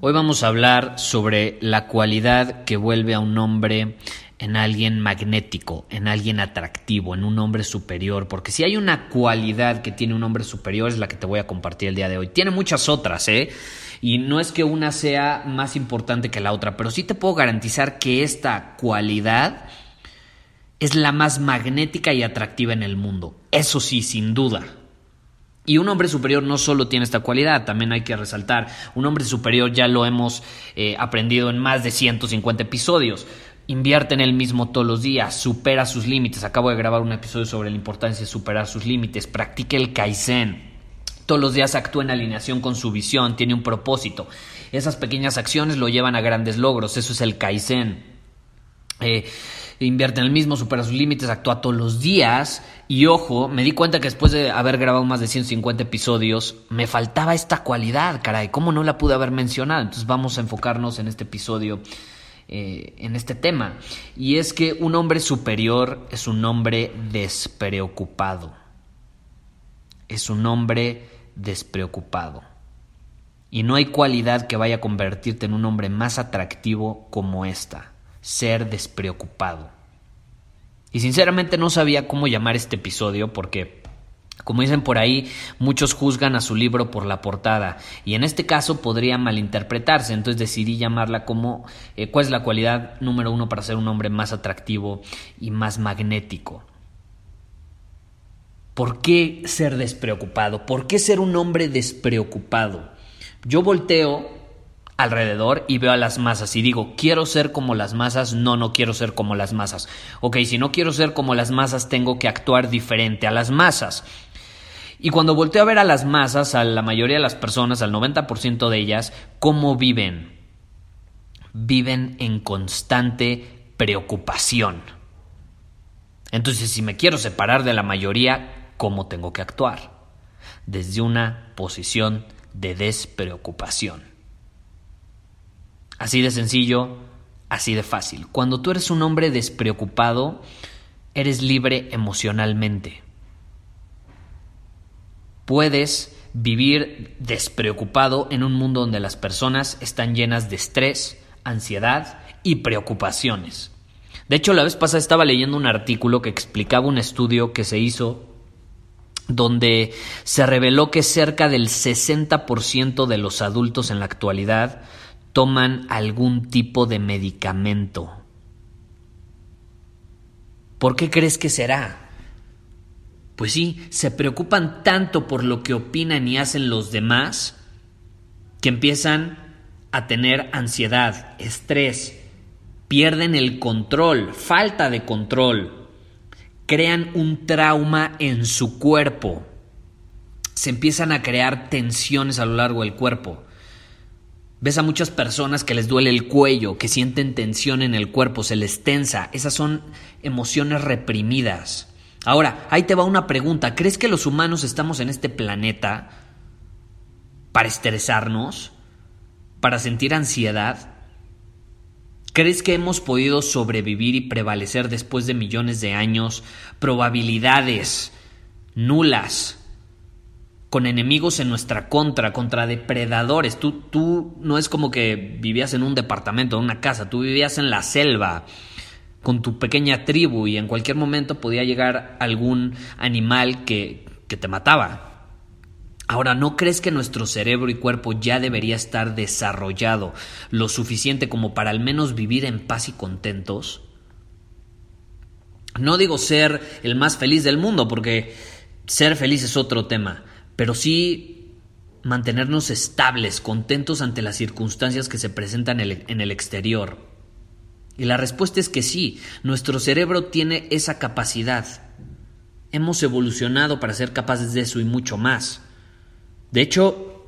Hoy vamos a hablar sobre la cualidad que vuelve a un hombre en alguien magnético, en alguien atractivo, en un hombre superior, porque si hay una cualidad que tiene un hombre superior es la que te voy a compartir el día de hoy. Tiene muchas otras, ¿eh? Y no es que una sea más importante que la otra, pero sí te puedo garantizar que esta cualidad es la más magnética y atractiva en el mundo. Eso sí, sin duda. Y un hombre superior no solo tiene esta cualidad, también hay que resaltar, un hombre superior ya lo hemos eh, aprendido en más de 150 episodios. Invierte en él mismo todos los días, supera sus límites. Acabo de grabar un episodio sobre la importancia de superar sus límites. Practique el Kaizen. Todos los días actúa en alineación con su visión, tiene un propósito. Esas pequeñas acciones lo llevan a grandes logros, eso es el Kaizen. Eh, invierte en el mismo, supera sus límites, actúa todos los días. Y ojo, me di cuenta que después de haber grabado más de 150 episodios, me faltaba esta cualidad, caray, ¿cómo no la pude haber mencionado? Entonces vamos a enfocarnos en este episodio, eh, en este tema. Y es que un hombre superior es un hombre despreocupado. Es un hombre despreocupado. Y no hay cualidad que vaya a convertirte en un hombre más atractivo como esta ser despreocupado. Y sinceramente no sabía cómo llamar este episodio porque, como dicen por ahí, muchos juzgan a su libro por la portada y en este caso podría malinterpretarse, entonces decidí llamarla como eh, cuál es la cualidad número uno para ser un hombre más atractivo y más magnético. ¿Por qué ser despreocupado? ¿Por qué ser un hombre despreocupado? Yo volteo alrededor y veo a las masas y digo, quiero ser como las masas, no, no quiero ser como las masas. Ok, si no quiero ser como las masas, tengo que actuar diferente a las masas. Y cuando volteo a ver a las masas, a la mayoría de las personas, al 90% de ellas, ¿cómo viven? Viven en constante preocupación. Entonces, si me quiero separar de la mayoría, ¿cómo tengo que actuar? Desde una posición de despreocupación. Así de sencillo, así de fácil. Cuando tú eres un hombre despreocupado, eres libre emocionalmente. Puedes vivir despreocupado en un mundo donde las personas están llenas de estrés, ansiedad y preocupaciones. De hecho, la vez pasada estaba leyendo un artículo que explicaba un estudio que se hizo donde se reveló que cerca del 60% de los adultos en la actualidad toman algún tipo de medicamento. ¿Por qué crees que será? Pues sí, se preocupan tanto por lo que opinan y hacen los demás que empiezan a tener ansiedad, estrés, pierden el control, falta de control, crean un trauma en su cuerpo, se empiezan a crear tensiones a lo largo del cuerpo. Ves a muchas personas que les duele el cuello, que sienten tensión en el cuerpo, se les tensa. Esas son emociones reprimidas. Ahora, ahí te va una pregunta. ¿Crees que los humanos estamos en este planeta para estresarnos? ¿Para sentir ansiedad? ¿Crees que hemos podido sobrevivir y prevalecer después de millones de años? Probabilidades nulas con enemigos en nuestra contra, contra depredadores. Tú, tú no es como que vivías en un departamento, en una casa, tú vivías en la selva con tu pequeña tribu y en cualquier momento podía llegar algún animal que, que te mataba. Ahora, ¿no crees que nuestro cerebro y cuerpo ya debería estar desarrollado lo suficiente como para al menos vivir en paz y contentos? No digo ser el más feliz del mundo, porque ser feliz es otro tema, pero sí mantenernos estables, contentos ante las circunstancias que se presentan en el exterior. Y la respuesta es que sí, nuestro cerebro tiene esa capacidad. Hemos evolucionado para ser capaces de eso y mucho más. De hecho,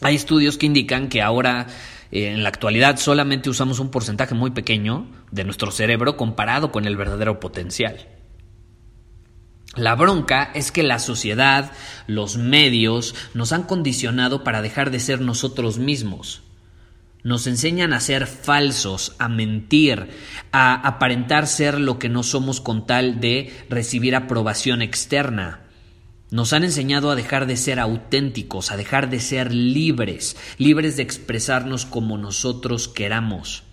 hay estudios que indican que ahora, eh, en la actualidad, solamente usamos un porcentaje muy pequeño de nuestro cerebro comparado con el verdadero potencial. La bronca es que la sociedad, los medios, nos han condicionado para dejar de ser nosotros mismos. Nos enseñan a ser falsos, a mentir, a aparentar ser lo que no somos con tal de recibir aprobación externa. Nos han enseñado a dejar de ser auténticos, a dejar de ser libres, libres de expresarnos como nosotros queramos.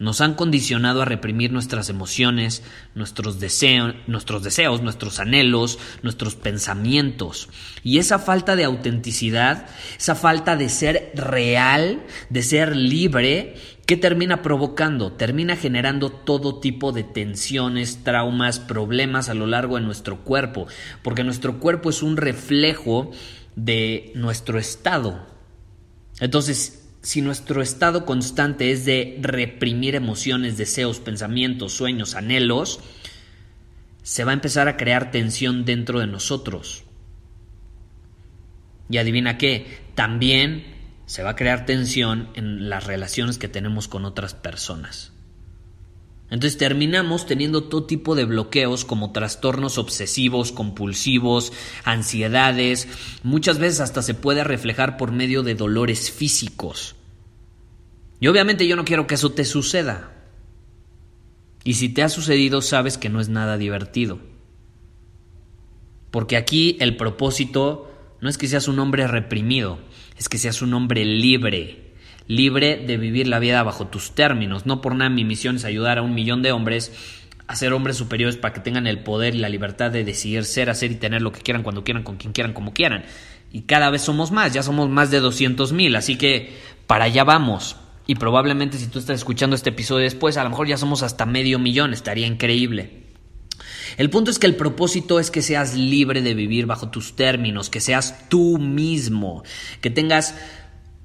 Nos han condicionado a reprimir nuestras emociones, nuestros, deseos, nuestros anhelos, nuestros pensamientos. Y esa falta de autenticidad, esa falta de ser real, de ser libre, ¿qué termina provocando? Termina generando todo tipo de tensiones, traumas, problemas a lo largo de nuestro cuerpo, porque nuestro cuerpo es un reflejo de nuestro estado. Entonces, si nuestro estado constante es de reprimir emociones, deseos, pensamientos, sueños, anhelos, se va a empezar a crear tensión dentro de nosotros. Y adivina qué, también se va a crear tensión en las relaciones que tenemos con otras personas. Entonces terminamos teniendo todo tipo de bloqueos como trastornos obsesivos, compulsivos, ansiedades, muchas veces hasta se puede reflejar por medio de dolores físicos. Y obviamente yo no quiero que eso te suceda. Y si te ha sucedido sabes que no es nada divertido. Porque aquí el propósito no es que seas un hombre reprimido, es que seas un hombre libre libre de vivir la vida bajo tus términos. No por nada mi misión es ayudar a un millón de hombres a ser hombres superiores para que tengan el poder y la libertad de decidir ser, hacer y tener lo que quieran, cuando quieran, con quien quieran, como quieran. Y cada vez somos más, ya somos más de 200 mil, así que para allá vamos. Y probablemente si tú estás escuchando este episodio después, a lo mejor ya somos hasta medio millón, estaría increíble. El punto es que el propósito es que seas libre de vivir bajo tus términos, que seas tú mismo, que tengas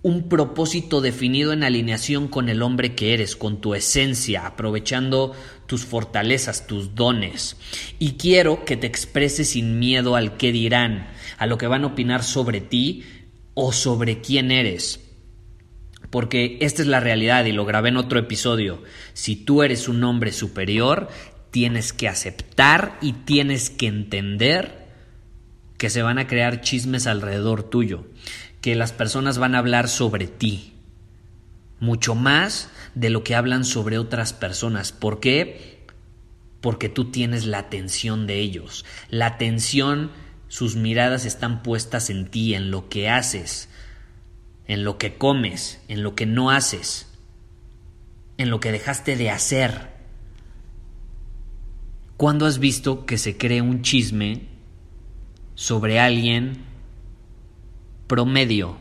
un propósito definido en alineación con el hombre que eres, con tu esencia, aprovechando tus fortalezas, tus dones. Y quiero que te expreses sin miedo al qué dirán, a lo que van a opinar sobre ti o sobre quién eres. Porque esta es la realidad y lo grabé en otro episodio. Si tú eres un hombre superior, tienes que aceptar y tienes que entender que se van a crear chismes alrededor tuyo que las personas van a hablar sobre ti, mucho más de lo que hablan sobre otras personas. ¿Por qué? Porque tú tienes la atención de ellos. La atención, sus miradas están puestas en ti, en lo que haces, en lo que comes, en lo que no haces, en lo que dejaste de hacer. ¿Cuándo has visto que se cree un chisme sobre alguien promedio.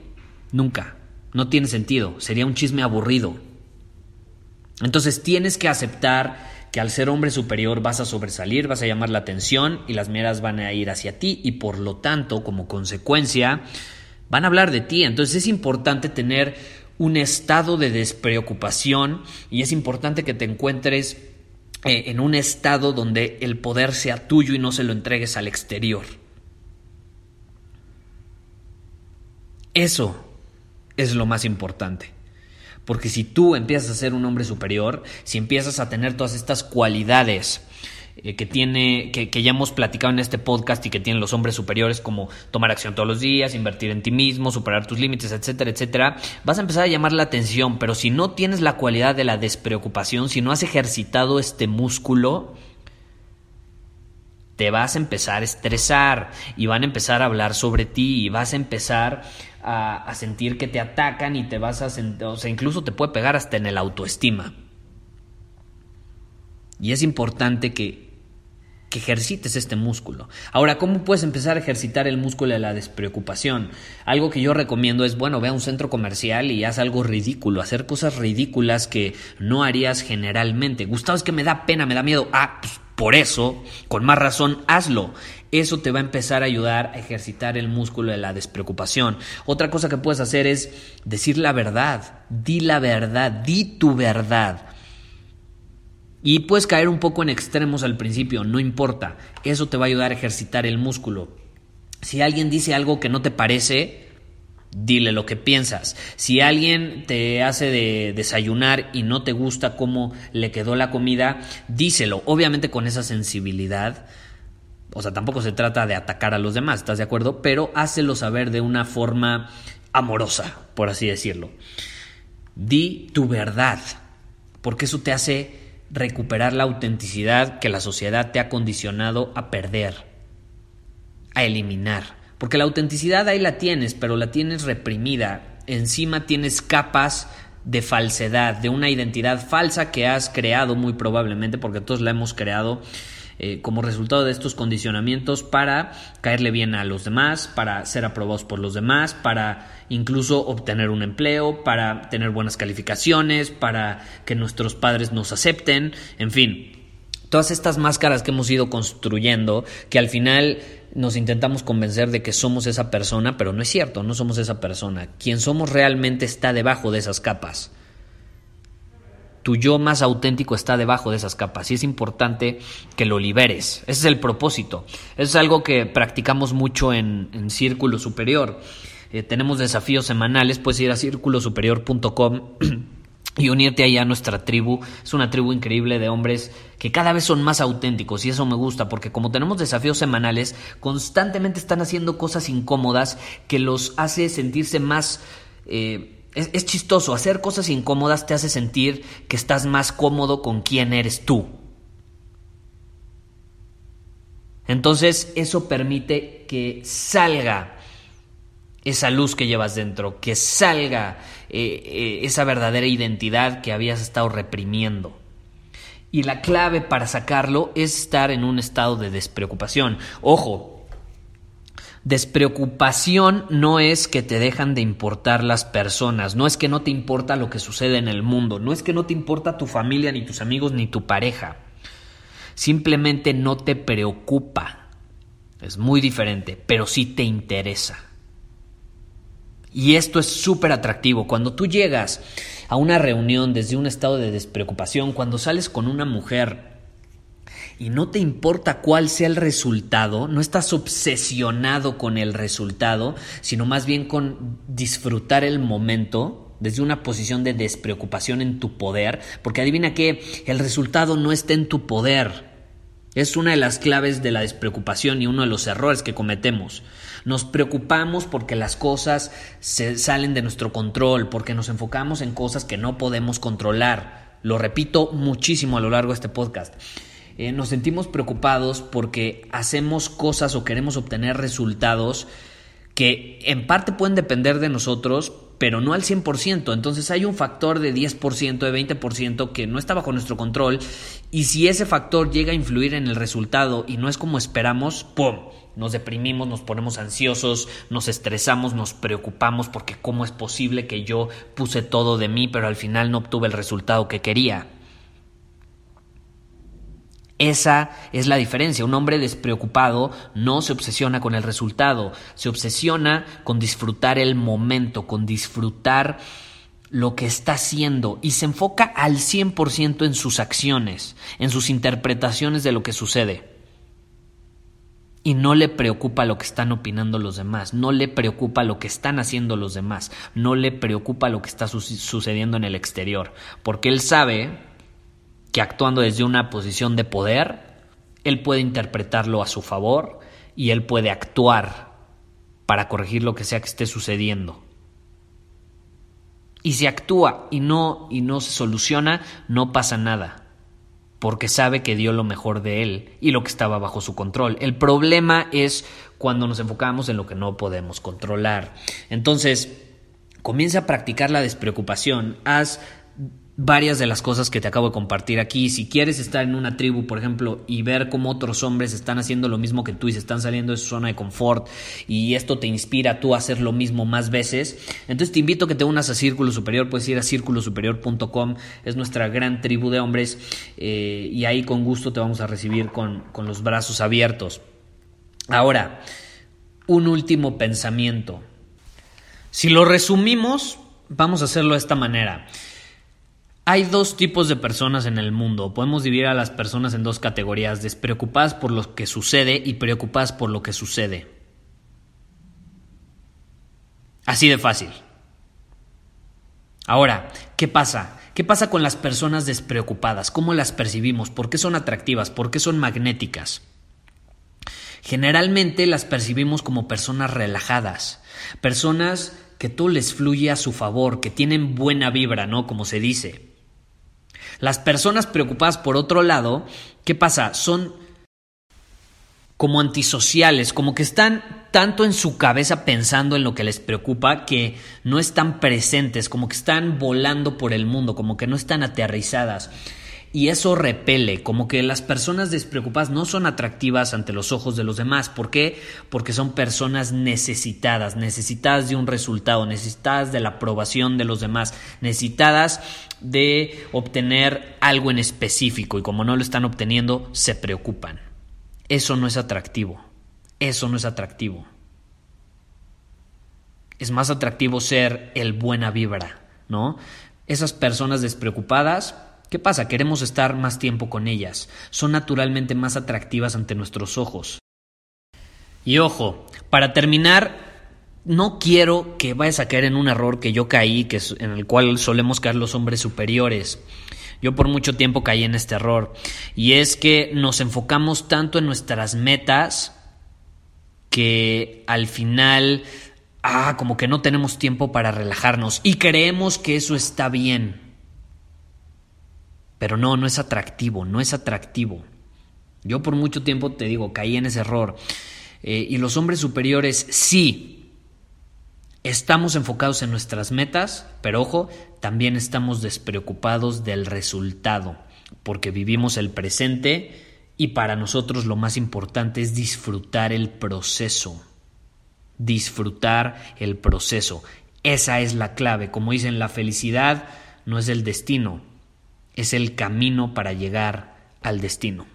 Nunca. No tiene sentido. Sería un chisme aburrido. Entonces tienes que aceptar que al ser hombre superior vas a sobresalir, vas a llamar la atención y las miradas van a ir hacia ti y por lo tanto, como consecuencia, van a hablar de ti. Entonces es importante tener un estado de despreocupación y es importante que te encuentres eh, en un estado donde el poder sea tuyo y no se lo entregues al exterior. Eso es lo más importante. Porque si tú empiezas a ser un hombre superior, si empiezas a tener todas estas cualidades eh, que tiene, que, que, ya hemos platicado en este podcast y que tienen los hombres superiores, como tomar acción todos los días, invertir en ti mismo, superar tus límites, etcétera, etcétera, vas a empezar a llamar la atención. Pero si no tienes la cualidad de la despreocupación, si no has ejercitado este músculo, te vas a empezar a estresar y van a empezar a hablar sobre ti y vas a empezar a, sentir que te atacan y te vas a sentir, o sea, incluso te puede pegar hasta en el autoestima. Y es importante que, que ejercites este músculo. Ahora, ¿cómo puedes empezar a ejercitar el músculo de la despreocupación? Algo que yo recomiendo es, bueno, ve a un centro comercial y haz algo ridículo, hacer cosas ridículas que no harías generalmente. Gustavo, es que me da pena, me da miedo. Ah, pues por eso, con más razón, hazlo. Eso te va a empezar a ayudar a ejercitar el músculo de la despreocupación. Otra cosa que puedes hacer es decir la verdad. Di la verdad, di tu verdad. Y puedes caer un poco en extremos al principio, no importa. Eso te va a ayudar a ejercitar el músculo. Si alguien dice algo que no te parece, dile lo que piensas. Si alguien te hace de desayunar y no te gusta cómo le quedó la comida, díselo, obviamente con esa sensibilidad. O sea, tampoco se trata de atacar a los demás, ¿estás de acuerdo? Pero hácelo saber de una forma amorosa, por así decirlo. Di tu verdad, porque eso te hace recuperar la autenticidad que la sociedad te ha condicionado a perder, a eliminar. Porque la autenticidad ahí la tienes, pero la tienes reprimida. Encima tienes capas de falsedad, de una identidad falsa que has creado muy probablemente, porque todos la hemos creado eh, como resultado de estos condicionamientos para caerle bien a los demás, para ser aprobados por los demás, para incluso obtener un empleo, para tener buenas calificaciones, para que nuestros padres nos acepten, en fin, todas estas máscaras que hemos ido construyendo, que al final nos intentamos convencer de que somos esa persona, pero no es cierto, no somos esa persona. Quien somos realmente está debajo de esas capas. Tu yo más auténtico está debajo de esas capas y es importante que lo liberes. Ese es el propósito. Eso es algo que practicamos mucho en, Círculo Superior. Eh, tenemos desafíos semanales, puedes ir a círculosuperior.com y unirte ahí a nuestra tribu. Es una tribu increíble de hombres que cada vez son más auténticos y eso me gusta porque como tenemos desafíos semanales, constantemente están haciendo cosas incómodas que los hace sentirse más... Eh, es, es chistoso, hacer cosas incómodas te hace sentir que estás más cómodo con quién eres tú. Entonces eso permite que salga esa luz que llevas dentro, que salga eh, eh, esa verdadera identidad que habías estado reprimiendo. Y la clave para sacarlo es estar en un estado de despreocupación. Ojo, despreocupación no es que te dejan de importar las personas, no es que no te importa lo que sucede en el mundo, no es que no te importa tu familia, ni tus amigos, ni tu pareja. Simplemente no te preocupa. Es muy diferente, pero sí te interesa. Y esto es súper atractivo. Cuando tú llegas a una reunión desde un estado de despreocupación, cuando sales con una mujer y no te importa cuál sea el resultado, no estás obsesionado con el resultado, sino más bien con disfrutar el momento desde una posición de despreocupación en tu poder, porque adivina que el resultado no está en tu poder. Es una de las claves de la despreocupación y uno de los errores que cometemos. Nos preocupamos porque las cosas se salen de nuestro control, porque nos enfocamos en cosas que no podemos controlar. Lo repito muchísimo a lo largo de este podcast. Eh, nos sentimos preocupados porque hacemos cosas o queremos obtener resultados que en parte pueden depender de nosotros, pero no al 100%. Entonces hay un factor de 10%, de 20% que no está bajo nuestro control y si ese factor llega a influir en el resultado y no es como esperamos, ¡pum! Nos deprimimos, nos ponemos ansiosos, nos estresamos, nos preocupamos porque cómo es posible que yo puse todo de mí pero al final no obtuve el resultado que quería. Esa es la diferencia. Un hombre despreocupado no se obsesiona con el resultado, se obsesiona con disfrutar el momento, con disfrutar lo que está haciendo y se enfoca al 100% en sus acciones, en sus interpretaciones de lo que sucede y no le preocupa lo que están opinando los demás, no le preocupa lo que están haciendo los demás, no le preocupa lo que está sucediendo en el exterior, porque él sabe que actuando desde una posición de poder, él puede interpretarlo a su favor y él puede actuar para corregir lo que sea que esté sucediendo. Y si actúa y no y no se soluciona, no pasa nada porque sabe que dio lo mejor de él y lo que estaba bajo su control. El problema es cuando nos enfocamos en lo que no podemos controlar. Entonces, comienza a practicar la despreocupación, haz varias de las cosas que te acabo de compartir aquí. Si quieres estar en una tribu, por ejemplo, y ver cómo otros hombres están haciendo lo mismo que tú y se están saliendo de su zona de confort y esto te inspira a tú a hacer lo mismo más veces, entonces te invito a que te unas a Círculo Superior. Puedes ir a círculosuperior.com, es nuestra gran tribu de hombres eh, y ahí con gusto te vamos a recibir con, con los brazos abiertos. Ahora, un último pensamiento. Si lo resumimos, vamos a hacerlo de esta manera. Hay dos tipos de personas en el mundo. Podemos dividir a las personas en dos categorías, despreocupadas por lo que sucede y preocupadas por lo que sucede. Así de fácil. Ahora, ¿qué pasa? ¿Qué pasa con las personas despreocupadas? ¿Cómo las percibimos? ¿Por qué son atractivas? ¿Por qué son magnéticas? Generalmente las percibimos como personas relajadas, personas que todo les fluye a su favor, que tienen buena vibra, ¿no? Como se dice. Las personas preocupadas, por otro lado, ¿qué pasa? Son como antisociales, como que están tanto en su cabeza pensando en lo que les preocupa que no están presentes, como que están volando por el mundo, como que no están aterrizadas. Y eso repele, como que las personas despreocupadas no son atractivas ante los ojos de los demás. ¿Por qué? Porque son personas necesitadas, necesitadas de un resultado, necesitadas de la aprobación de los demás, necesitadas de obtener algo en específico y como no lo están obteniendo, se preocupan. Eso no es atractivo. Eso no es atractivo. Es más atractivo ser el buena vibra, ¿no? Esas personas despreocupadas ¿Qué pasa? Queremos estar más tiempo con ellas. Son naturalmente más atractivas ante nuestros ojos. Y ojo, para terminar, no quiero que vayas a caer en un error que yo caí, que es en el cual solemos caer los hombres superiores. Yo por mucho tiempo caí en este error. Y es que nos enfocamos tanto en nuestras metas que al final, ah, como que no tenemos tiempo para relajarnos. Y creemos que eso está bien. Pero no, no es atractivo, no es atractivo. Yo por mucho tiempo te digo, caí en ese error. Eh, y los hombres superiores sí, estamos enfocados en nuestras metas, pero ojo, también estamos despreocupados del resultado, porque vivimos el presente y para nosotros lo más importante es disfrutar el proceso. Disfrutar el proceso. Esa es la clave. Como dicen, la felicidad no es el destino, es el camino para llegar al destino.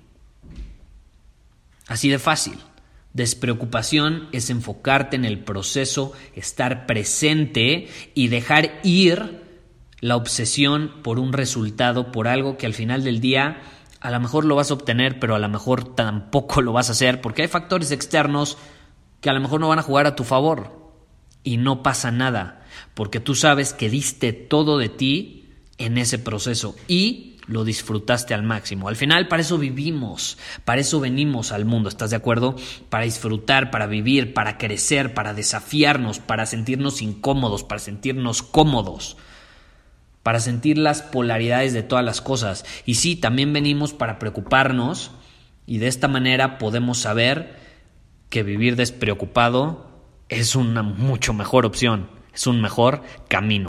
Así de fácil. Despreocupación es enfocarte en el proceso, estar presente y dejar ir la obsesión por un resultado, por algo que al final del día a lo mejor lo vas a obtener, pero a lo mejor tampoco lo vas a hacer, porque hay factores externos que a lo mejor no van a jugar a tu favor. Y no pasa nada, porque tú sabes que diste todo de ti en ese proceso y lo disfrutaste al máximo. Al final, para eso vivimos, para eso venimos al mundo, ¿estás de acuerdo? Para disfrutar, para vivir, para crecer, para desafiarnos, para sentirnos incómodos, para sentirnos cómodos, para sentir las polaridades de todas las cosas. Y sí, también venimos para preocuparnos y de esta manera podemos saber que vivir despreocupado es una mucho mejor opción, es un mejor camino.